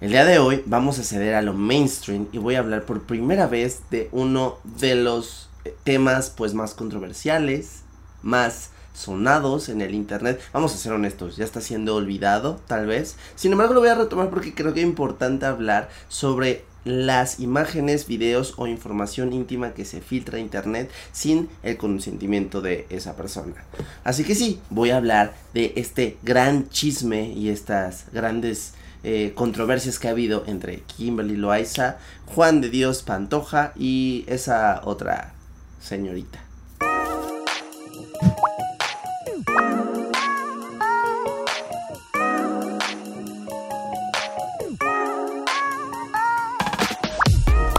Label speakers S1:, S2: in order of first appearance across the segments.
S1: El día de hoy vamos a ceder a lo mainstream y voy a hablar por primera vez de uno de los eh, temas pues más controversiales, más sonados en el internet. Vamos a ser honestos, ya está siendo olvidado tal vez. Sin embargo lo voy a retomar porque creo que es importante hablar sobre las imágenes, videos o información íntima que se filtra a internet sin el consentimiento de esa persona. Así que sí, voy a hablar de este gran chisme y estas grandes eh, controversias que ha habido entre Kimberly Loaiza, Juan de Dios Pantoja y esa otra señorita.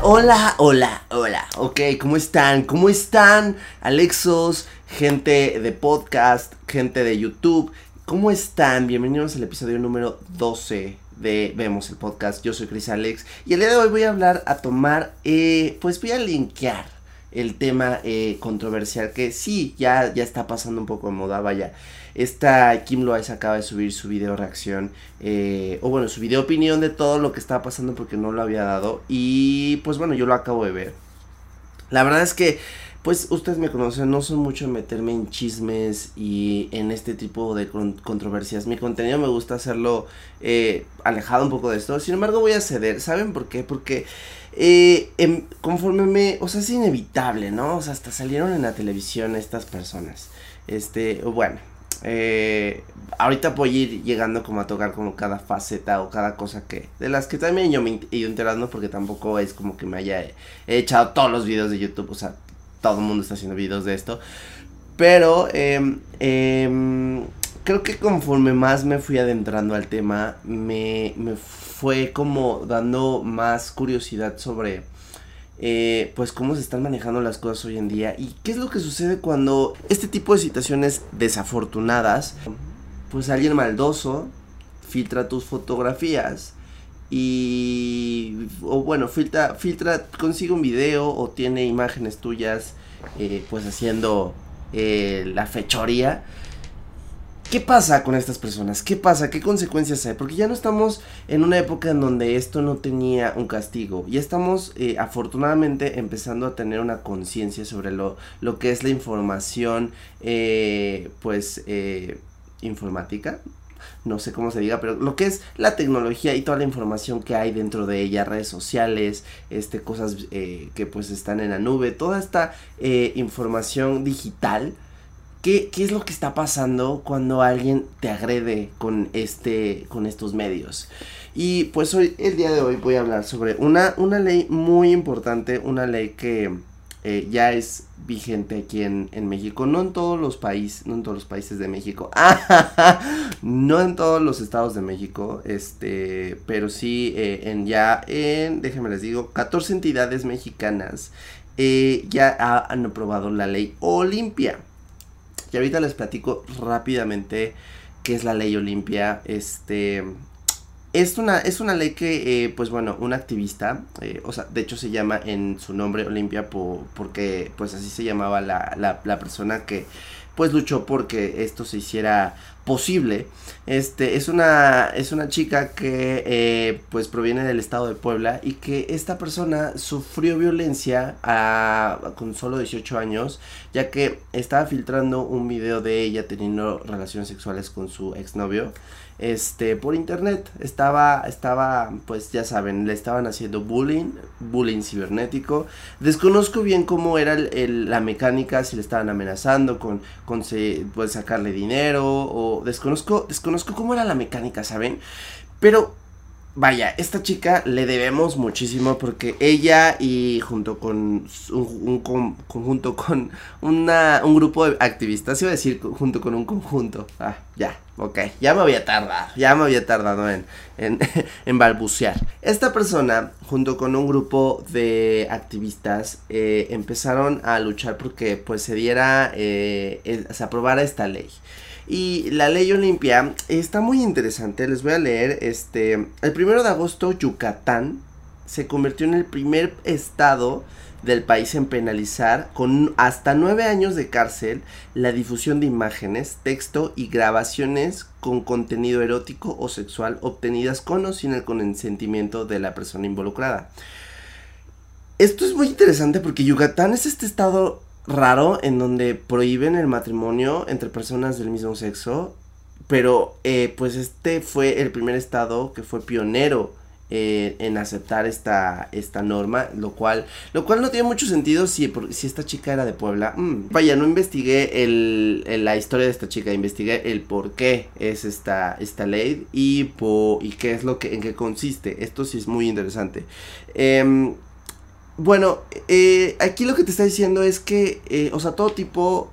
S1: Hola, hola, hola. Ok, ¿cómo están? ¿Cómo están, Alexos? Gente de podcast, gente de YouTube. ¿Cómo están? Bienvenidos al episodio número 12 de Vemos el podcast. Yo soy Chris Alex y el día de hoy voy a hablar, a tomar, eh, pues voy a linkear el tema eh, controversial que sí, ya, ya está pasando un poco de moda, vaya. Esta Kim Loaiza acaba de subir su video reacción, eh, o bueno, su video opinión de todo lo que estaba pasando porque no lo había dado. Y pues bueno, yo lo acabo de ver. La verdad es que pues ustedes me conocen, no soy mucho de meterme en chismes y en este tipo de controversias. Mi contenido me gusta hacerlo eh, alejado un poco de esto. Sin embargo, voy a ceder. ¿Saben por qué? Porque eh, em, conforme me... O sea, es inevitable, ¿no? O sea, hasta salieron en la televisión estas personas. Este, bueno. Eh, ahorita voy a ir llegando como a tocar como cada faceta o cada cosa que de las que también yo me he ido enterando porque tampoco es como que me haya echado todos los videos de YouTube, o sea, todo el mundo está haciendo videos de esto. Pero em, em, creo que conforme más me fui adentrando al tema, me, fue como dando más curiosidad sobre eh, pues cómo se están manejando las cosas hoy en día y qué es lo que sucede cuando este tipo de situaciones desafortunadas, pues alguien maldoso filtra tus fotografías y o bueno filtra filtra consigue un video o tiene imágenes tuyas eh, pues haciendo eh, la fechoría ¿Qué pasa con estas personas? ¿Qué pasa? ¿Qué consecuencias hay? Porque ya no estamos en una época en donde esto no tenía un castigo. Ya estamos eh, afortunadamente empezando a tener una conciencia sobre lo, lo que es la información, pues, informática no sé cómo se diga, pero lo que es la tecnología y toda la información que hay dentro de ella, redes sociales, este, cosas eh, que pues están en la nube, toda esta eh, información digital. ¿Qué, ¿Qué, es lo que está pasando cuando alguien te agrede con este con estos medios? Y pues hoy el día de hoy voy a hablar sobre una, una ley muy importante, una ley que eh, ya es vigente aquí en, México, no en todos los países, no en todos los países de México, no en todos los estados de México, este, pero sí eh, en ya en, déjenme les digo, 14 entidades mexicanas eh, ya han aprobado la ley Olimpia. Y ahorita les platico rápidamente qué es la ley Olimpia, este, es una, es una ley que, eh, pues bueno, un activista, eh, o sea, de hecho se llama en su nombre Olimpia porque, pues así se llamaba la, la, la persona que, pues luchó porque esto se hiciera posible. Este es una es una chica que eh, pues proviene del estado de Puebla y que esta persona sufrió violencia a, con solo 18 años ya que estaba filtrando un video de ella teniendo relaciones sexuales con su exnovio este por internet estaba estaba pues ya saben le estaban haciendo bullying bullying cibernético desconozco bien cómo era la mecánica si le estaban amenazando con con pues, sacarle dinero o desconozco, desconozco cómo era la mecánica, ¿saben? Pero vaya, esta chica le debemos muchísimo porque ella y junto con un, conjunto con una, un grupo de activistas, iba a decir junto con un conjunto, ah, ya, ok, ya me había tardado, ya me había tardado en, en, balbucear. Esta persona, junto con un grupo de activistas, eh, empezaron a luchar porque pues se diera, eh, se aprobara esta ley. Y la ley Olimpia está muy interesante. Les voy a leer este. El primero de agosto, Yucatán se convirtió en el primer estado del país en penalizar con hasta nueve años de cárcel la difusión de imágenes, texto y grabaciones con contenido erótico o sexual obtenidas con o sin el consentimiento de la persona involucrada. Esto es muy interesante porque Yucatán es este estado raro en donde prohíben el matrimonio entre personas del mismo sexo, pero eh, pues este fue el primer estado que fue pionero eh, en aceptar esta, esta norma, lo cual, lo cual no tiene mucho sentido si, si esta chica era de Puebla. Mm, vaya, no investigué el, la historia de esta chica, investigué el por qué es esta, esta ley y, y qué es lo que, en qué consiste. Esto sí es muy interesante. Em, bueno, eh, aquí lo que te está diciendo es que, eh, o sea, todo tipo,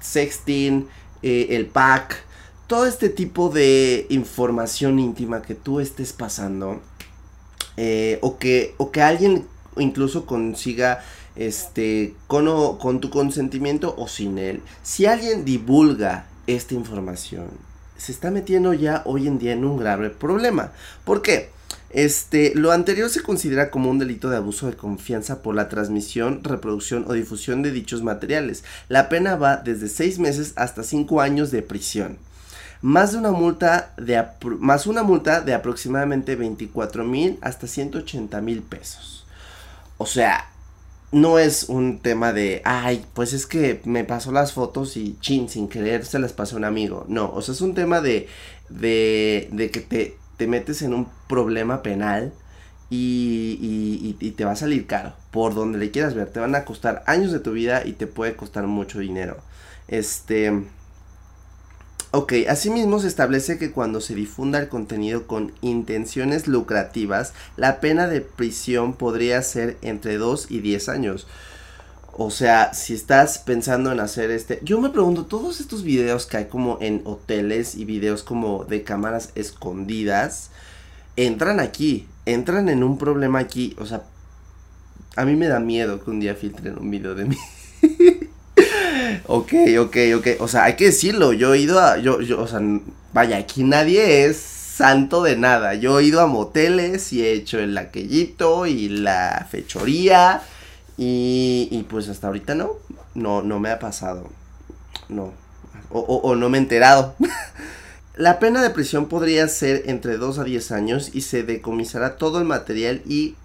S1: sexting, el pack, todo este tipo de información íntima que tú estés pasando, eh, o, que, o que alguien incluso consiga este con tu consentimiento o sin él, si alguien divulga esta información, se está metiendo ya hoy en día en un grave problema. ¿Por qué? Este, lo anterior se considera como un delito de abuso de confianza por la transmisión, reproducción o difusión de dichos materiales. La pena va desde 6 meses hasta 5 años de prisión más de una multa de más una multa de aproximadamente 24 mil hasta 180 mil pesos. O sea, no es un tema de, ay, pues es que me pasó las fotos y chin, sin querer se las pasó a un amigo. No, o sea, es un tema de, de, de que te, te metes en un problema penal y, y, te va a salir caro. Por donde le quieras ver, te van a costar años de tu vida y te puede costar mucho dinero. Este, Ok, asimismo se establece que cuando se difunda el contenido con intenciones lucrativas, la pena de prisión podría ser entre 2 y 10 años. O sea, si estás pensando en hacer este... Yo me pregunto, todos estos videos que hay como en hoteles y videos como de cámaras escondidas, entran aquí, entran en un problema aquí. O sea, a mí me da miedo que un día filtren un video de mí. ok, ok, ok. O sea, hay que decirlo. Yo he ido a. Yo, yo, o sea, vaya, aquí nadie es santo de nada. Yo he ido a moteles y he hecho el aquellito y la fechoría. Y, y pues hasta ahorita no. No, no me ha pasado. No. O, o, no me he enterado. La pena de prisión podría ser entre 2 a 10 años y se decomisará todo el material y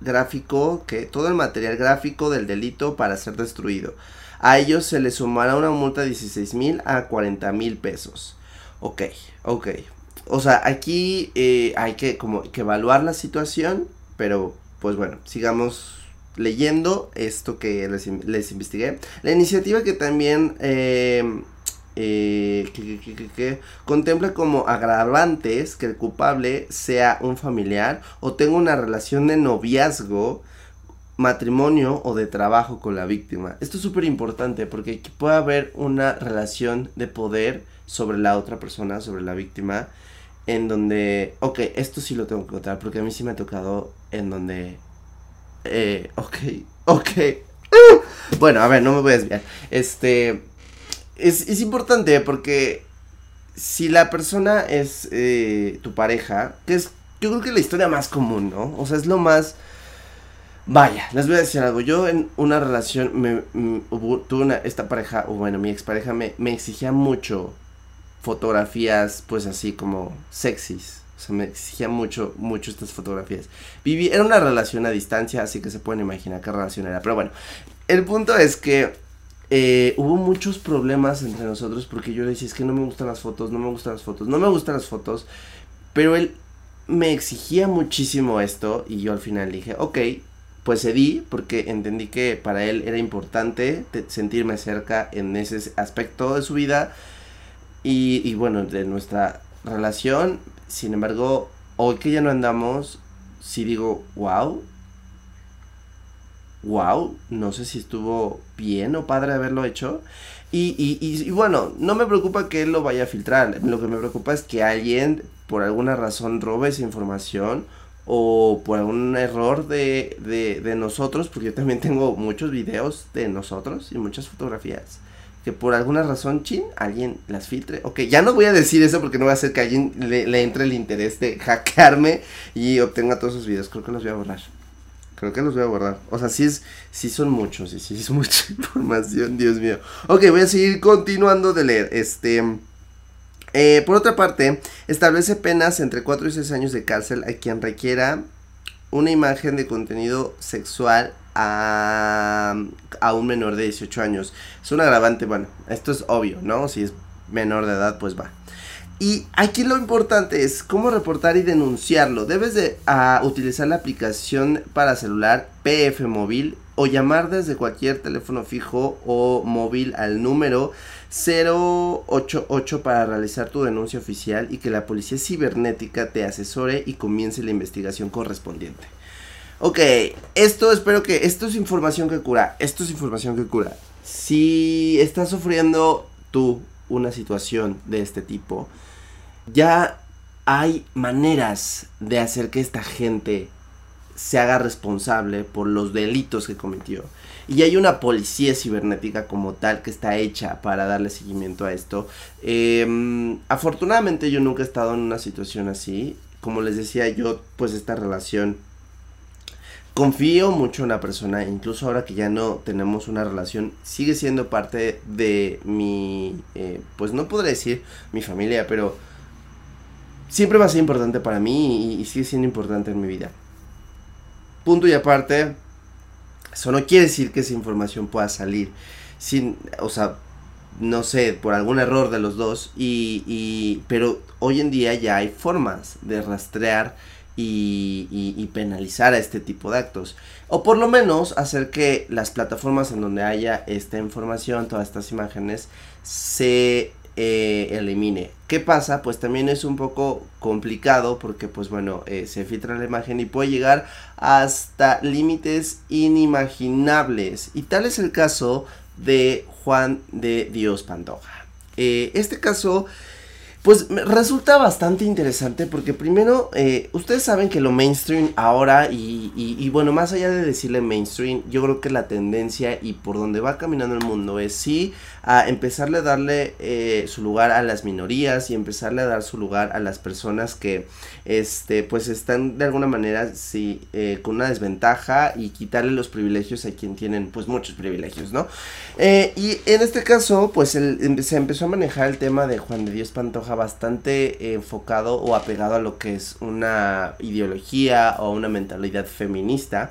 S1: gráfico, que todo el material gráfico del delito para ser destruido. A ellos se les sumará una multa de 16 mil a 40 mil pesos. Ok, ok. O sea, aquí eh, hay que como que evaluar la situación, pero pues bueno, sigamos leyendo esto que les, investigué. La iniciativa que también eh, eh, que, contempla como agravantes que el culpable sea un familiar o tenga una relación de noviazgo matrimonio o de trabajo con la víctima. Esto es súper importante porque puede haber una relación de poder sobre la otra persona, sobre la víctima, en donde, ok, esto sí lo tengo que contar porque a mí sí me ha tocado en donde, eh, ok, ok. Bueno, a ver, no me voy a desviar. Este, es, es importante porque si la persona es eh, tu pareja, que es, yo creo que es la historia más común, ¿no? O sea, es lo más Vaya, les voy a decir algo. Yo en una relación me, mm, tuve una, esta pareja, o bueno, mi expareja me, me exigía mucho fotografías, pues así como sexys. O sea, me exigía mucho, mucho estas fotografías. Viví, era una relación a distancia, así que se pueden imaginar qué relación era. Pero bueno, el punto es que eh, hubo muchos problemas entre nosotros porque yo le decía, es que no me gustan las fotos, no me gustan las fotos, no me gustan las fotos. Pero él me exigía muchísimo esto y yo al final dije, ok, pues cedí porque entendí que para él era importante sentirme cerca en ese aspecto de su vida y, bueno, de nuestra relación. Sin embargo, hoy que ya no andamos, sí digo, wow, wow, no sé si estuvo bien o padre haberlo hecho. Y, y, y, bueno, no me preocupa que él lo vaya a filtrar. Lo que me preocupa es que alguien, por alguna razón, robe esa información o por algún error de, de, nosotros, porque yo también tengo muchos videos de nosotros y muchas fotografías que por alguna razón, chin, alguien las filtre. Ok, ya no voy a decir eso porque no va a hacer que alguien le, le entre el interés de hackearme y obtenga todos esos videos. Creo que los voy a borrar. Creo que los voy a borrar. O sea, sí es, sí son muchos, sí, sí es mucha información, Dios mío. Ok, voy a seguir continuando de leer. Este. Eh, por otra parte, establece penas entre 4 y 6 años de cárcel a quien requiera una imagen de contenido sexual a, un menor de 18 años. Es un agravante, bueno, esto es obvio, ¿no? Si es menor de edad, pues va. Y aquí lo importante es cómo reportar y denunciarlo. Debes de utilizar la aplicación para celular PF Móvil o llamar desde cualquier teléfono fijo o móvil al número 088 para realizar tu denuncia oficial y que la policía cibernética te asesore y comience la investigación correspondiente. Ok, esto espero que, esto es información que cura, esto es información que cura. Si estás sufriendo tú una situación de este tipo, ya hay maneras de hacer que esta gente se haga responsable por los delitos que cometió. Y hay una policía cibernética como tal que está hecha para darle seguimiento a esto. Eh, afortunadamente yo nunca he estado en una situación así. Como les decía yo, pues esta relación confío mucho en la persona, incluso ahora que ya no tenemos una relación, sigue siendo parte de mi, eh, pues no podré decir mi familia, pero siempre va a ser importante para mí y, y, sigue siendo importante en mi vida. Punto y aparte, eso no quiere decir que esa información pueda salir sin, o sea, no sé, por algún error de los dos, y, y pero hoy en día ya hay formas de rastrear y, y, penalizar a este tipo de actos. O por lo menos hacer que las plataformas en donde haya esta información, todas estas imágenes, se eh, elimine. ¿Qué pasa? Pues también es un poco complicado porque pues bueno, eh, se filtra la imagen y puede llegar hasta límites inimaginables. Y tal es el caso de Juan de Dios Pantoja. Eh, este caso pues resulta bastante interesante porque primero, eh, ustedes saben que lo mainstream ahora y, y, y, bueno, más allá de decirle mainstream, yo creo que la tendencia y por donde va caminando el mundo es sí a empezarle a darle eh, su lugar a las minorías y empezarle a dar su lugar a las personas que este pues están de alguna manera sí eh, con una desventaja y quitarle los privilegios a quien tienen pues muchos privilegios, ¿no? Y en este caso pues se empezó a manejar el tema de Juan de Dios Pantoja bastante enfocado o apegado a lo que es una ideología o una mentalidad feminista.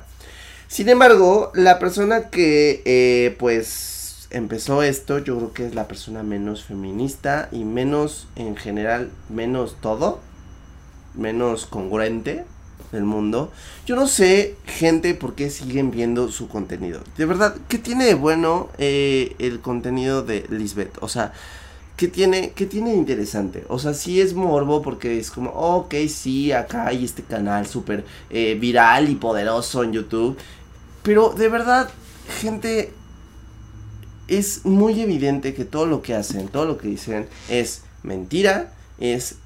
S1: Sin embargo, la persona que eh, pues empezó esto, yo creo que es la persona menos feminista y menos en general, menos todo, menos congruente del mundo. Yo no sé, gente, por qué siguen viendo su contenido. De verdad, ¿qué tiene de bueno eh, el contenido de Lisbeth? O sea, ¿Qué tiene, ¿Qué tiene interesante? O sea, sí es morbo porque es como, ok, sí, acá hay este canal súper eh, viral y poderoso en YouTube. Pero de verdad, gente, es muy evidente que todo lo que hacen, todo lo que dicen es mentira, es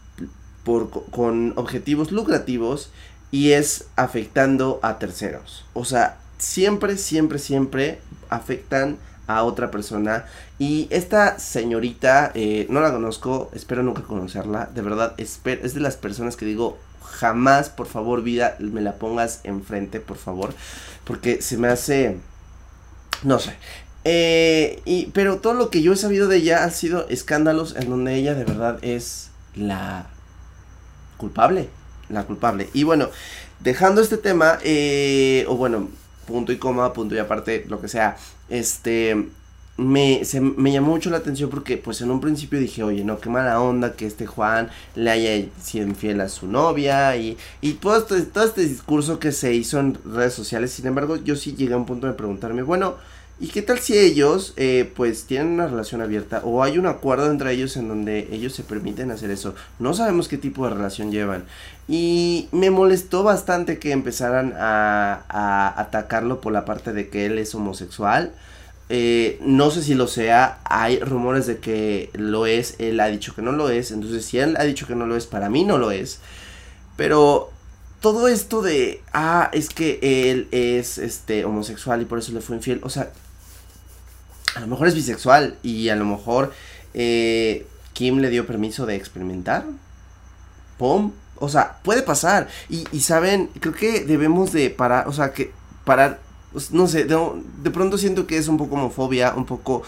S1: por, con objetivos lucrativos y es afectando a terceros. O sea, siempre, siempre, siempre afectan a otra persona. Y esta señorita, eh, no la conozco, espero nunca conocerla. De verdad, espero, es de las personas que digo, jamás, por favor, vida, me la pongas enfrente, por favor. Porque se me hace... No sé. Eh, y, pero todo lo que yo he sabido de ella han sido escándalos en donde ella de verdad es la culpable. La culpable. Y bueno, dejando este tema, eh, o bueno, punto y coma, punto y aparte, lo que sea, este, me, se, me llamó mucho la atención porque pues en un principio dije, oye, no, qué mala onda que este Juan le haya sido infiel a su novia y, y todo, este, todo este discurso que se hizo en redes sociales, sin embargo yo sí llegué a un punto de preguntarme, bueno, ¿Y qué tal si ellos, eh, pues, tienen una relación abierta o hay un acuerdo entre ellos en donde ellos se permiten hacer eso? No sabemos qué tipo de relación llevan. Y me molestó bastante que empezaran a, atacarlo por la parte de que él es homosexual. Eh, no sé si lo sea, hay rumores de que lo es, él ha dicho que no lo es, entonces si él ha dicho que no lo es, para mí no lo es. Pero todo esto de, ah, es que él es este homosexual y por eso le fue infiel, o sea, a lo mejor es bisexual y a lo mejor eh, Kim le dio permiso de experimentar. ¡Pum! O sea, puede pasar. Y, saben, creo que debemos de parar, o sea, que parar, pues, no sé, de, pronto siento que es un poco homofobia, un poco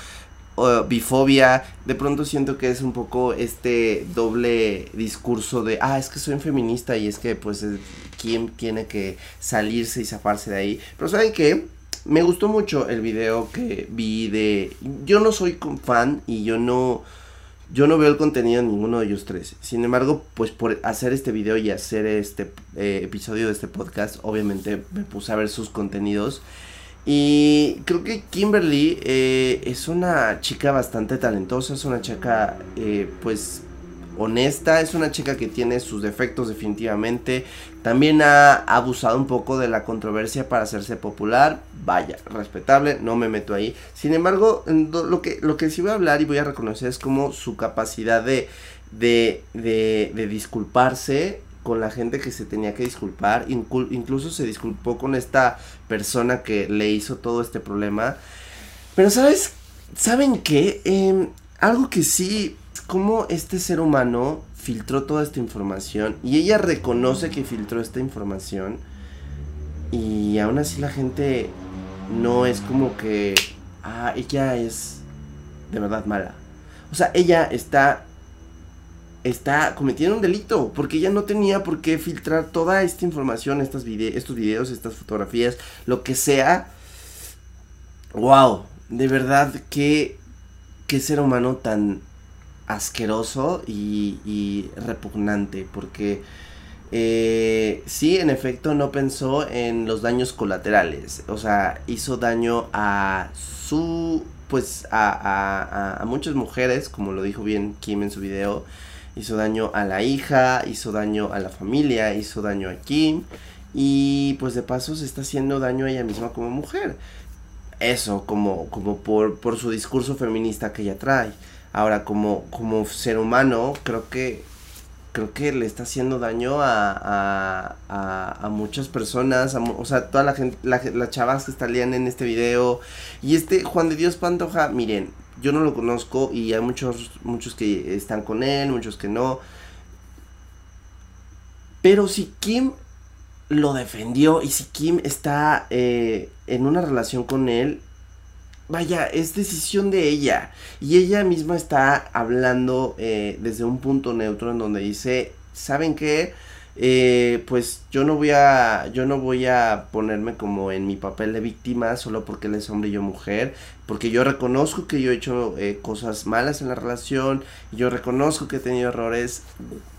S1: bifobia, de pronto siento que es un poco este doble discurso de, ah, es que soy feminista y es que pues Kim tiene que salirse y zafarse de ahí. Pero ¿saben qué? Me gustó mucho el video que vi de... Yo no soy fan y yo no... Yo no veo el contenido de ninguno de ellos tres. Sin embargo, pues por hacer este video y hacer este eh, episodio de este podcast, obviamente me puse a ver sus contenidos. Y creo que Kimberly eh, es una chica bastante talentosa, es una chica eh, pues honesta, es una chica que tiene sus defectos definitivamente. También ha abusado un poco de la controversia para hacerse popular. Vaya, respetable, no me meto ahí. Sin embargo, lo que, lo que sí voy a hablar y voy a reconocer es como su capacidad de, de, de, de disculparse con la gente que se tenía que disculpar, incluso se disculpó con esta persona que le hizo todo este problema. Pero sabes, ¿saben qué? Em, algo que sí, como este ser humano filtró toda esta información y ella reconoce que filtró esta información y aún así la gente no es como que, ah, ella es de verdad mala. O sea, ella está está cometiendo un delito, porque ella no tenía por qué filtrar toda esta información, estas estos videos, estas fotografías, lo que sea. Wow, de verdad, qué, qué ser humano tan asqueroso y, repugnante, porque eh, sí, en efecto, no pensó en los daños colaterales, o sea, hizo daño a su, pues, a, a, a muchas mujeres, como lo dijo bien Kim en su video, hizo daño a la hija, hizo daño a la familia, hizo daño a Kim y pues de paso se está haciendo daño a ella misma como mujer. Eso, como, como por, por su discurso feminista que ella trae. Ahora, como, como ser humano, creo que creo que le está haciendo daño a, a, a, muchas personas, o sea, toda la gente, la, las chavas que salían en este video. Y este Juan de Dios Pantoja, miren, yo no lo conozco y hay muchos, muchos que están con él, muchos que no. Pero si Kim lo defendió y si Kim está eh, en una relación con él, vaya, es decisión de ella. Y ella misma está hablando eh, desde un punto neutro en donde dice, ¿saben qué? Eh, pues yo no voy a yo no voy a ponerme como en mi papel de víctima solo porque él es hombre y yo mujer porque yo reconozco que yo he hecho eh, cosas malas en la relación yo reconozco que he tenido errores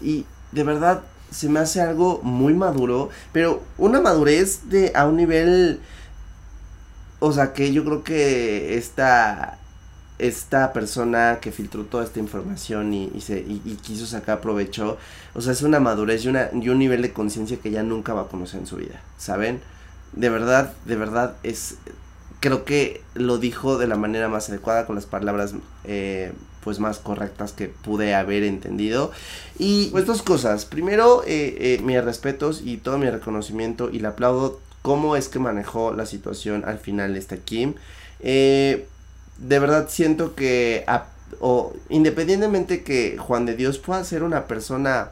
S1: y de verdad se me hace algo muy maduro pero una madurez de a un nivel o sea que yo creo que esta esta persona que filtró toda esta información y, se, y, quiso sacar provecho, o sea, es una madurez y, una, y un nivel de conciencia que ya nunca va a conocer en su vida, ¿saben? De verdad, de verdad, es, creo que lo dijo de la manera más adecuada, con las palabras, eh, pues, más correctas que pude haber entendido. Y, pues, dos cosas. Primero, eh, eh, mis respetos y todo mi reconocimiento y le aplaudo cómo es que manejó la situación al final esta Kim. Eh, de verdad siento que, o independientemente que Juan de Dios pueda ser una persona,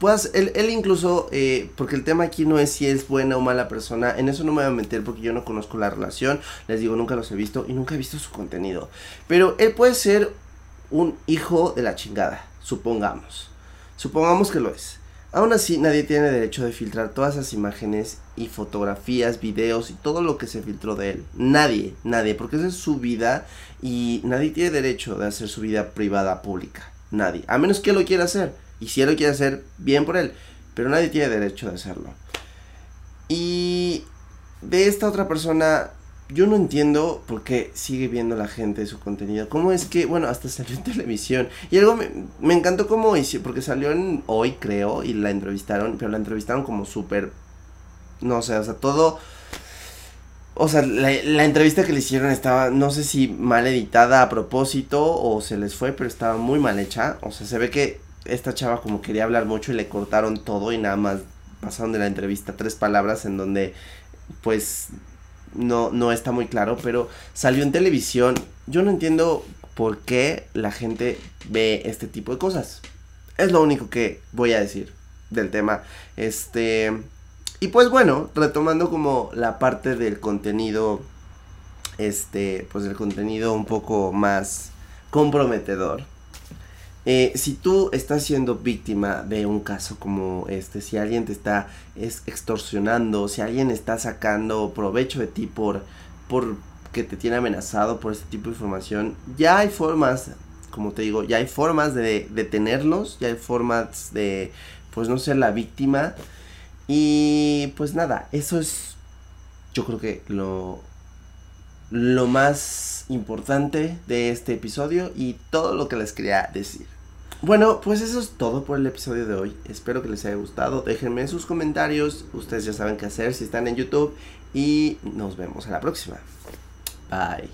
S1: puedas, él, él incluso, eh, porque el tema aquí no es si es buena o mala persona, en eso no me voy a meter porque yo no conozco la relación, les digo, nunca los he visto y nunca he visto su contenido, pero él puede ser un hijo de la chingada, supongamos, supongamos que lo es. Aún así, nadie tiene derecho de filtrar todas esas imágenes y fotografías, videos y todo lo que se filtró de él. Nadie, nadie, porque esa es su vida y nadie tiene derecho de hacer su vida privada pública. Nadie. A menos que lo quiera hacer. Y si él lo quiere hacer, bien por él. Pero nadie tiene derecho de hacerlo. Y de esta otra persona yo no entiendo por qué sigue viendo la gente su contenido. ¿Cómo es que, bueno, hasta salió en televisión? Y algo me, me encantó cómo hizo, porque salió en hoy, creo, y la entrevistaron, pero la entrevistaron como súper, no sé, o sea, todo... O sea, la, la, entrevista que le hicieron estaba, no sé si mal editada a propósito o se les fue, pero estaba muy mal hecha. O sea, se ve que esta chava como quería hablar mucho y le cortaron todo y nada más pasaron de la entrevista tres palabras en donde, pues, no, no está muy claro, pero salió en televisión. Yo no entiendo por qué la gente ve este tipo de cosas. Es lo único que voy a decir del tema. Este. Y pues bueno, retomando como la parte del contenido. Este. Pues el contenido un poco más comprometedor. Eh, si tú estás siendo víctima de un caso como este, si alguien te está extorsionando, si alguien está sacando provecho de ti por, por que te tiene amenazado por este tipo de información, ya hay formas, como te digo, ya hay formas de detenerlos, ya hay formas de, pues no ser la víctima. Y pues nada, eso es, yo creo que lo, lo más importante de este episodio y todo lo que les quería decir. Bueno, pues eso es todo por el episodio de hoy. Espero que les haya gustado. Déjenme sus comentarios. Ustedes ya saben qué hacer si están en YouTube. Y nos vemos a la próxima. Bye.